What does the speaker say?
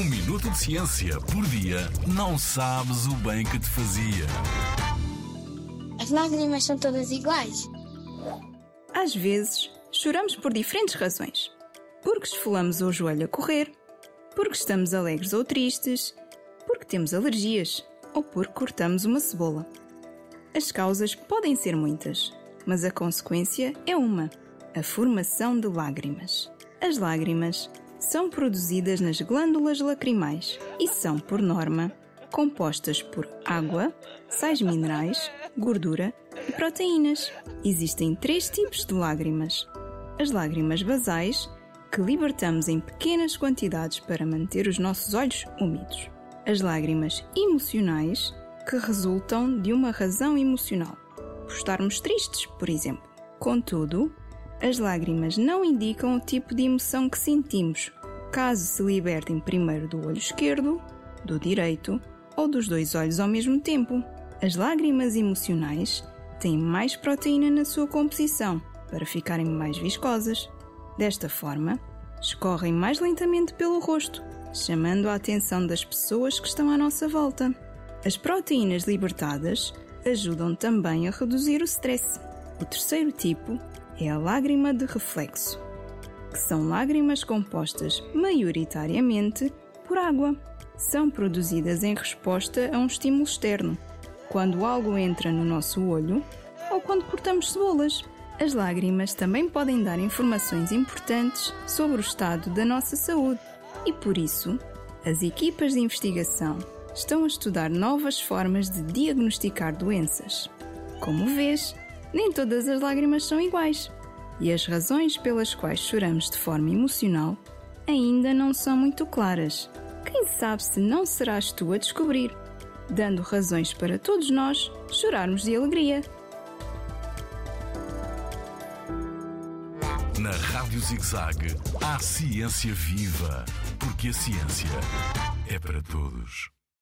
Um minuto de ciência por dia não sabes o bem que te fazia. As lágrimas são todas iguais? Às vezes, choramos por diferentes razões. Porque esfolamos o joelho a correr, porque estamos alegres ou tristes, porque temos alergias ou porque cortamos uma cebola. As causas podem ser muitas, mas a consequência é uma: a formação de lágrimas. As lágrimas são produzidas nas glândulas lacrimais e são, por norma, compostas por água, sais minerais, gordura e proteínas. Existem três tipos de lágrimas: as lágrimas basais, que libertamos em pequenas quantidades para manter os nossos olhos úmidos. As lágrimas emocionais, que resultam de uma razão emocional, por estarmos tristes, por exemplo. Contudo, as lágrimas não indicam o tipo de emoção que sentimos, caso se libertem primeiro do olho esquerdo, do direito ou dos dois olhos ao mesmo tempo. As lágrimas emocionais têm mais proteína na sua composição para ficarem mais viscosas. Desta forma, escorrem mais lentamente pelo rosto, chamando a atenção das pessoas que estão à nossa volta. As proteínas libertadas ajudam também a reduzir o stress. O terceiro tipo é a lágrima de reflexo, que são lágrimas compostas maioritariamente por água. São produzidas em resposta a um estímulo externo, quando algo entra no nosso olho ou quando cortamos cebolas. As lágrimas também podem dar informações importantes sobre o estado da nossa saúde e, por isso, as equipas de investigação estão a estudar novas formas de diagnosticar doenças. Como vês, nem todas as lágrimas são iguais e as razões pelas quais choramos de forma emocional ainda não são muito claras. Quem sabe se não serás tu a descobrir, dando razões para todos nós chorarmos de alegria. Na Rádio ZigZag, há ciência viva, porque a ciência é para todos.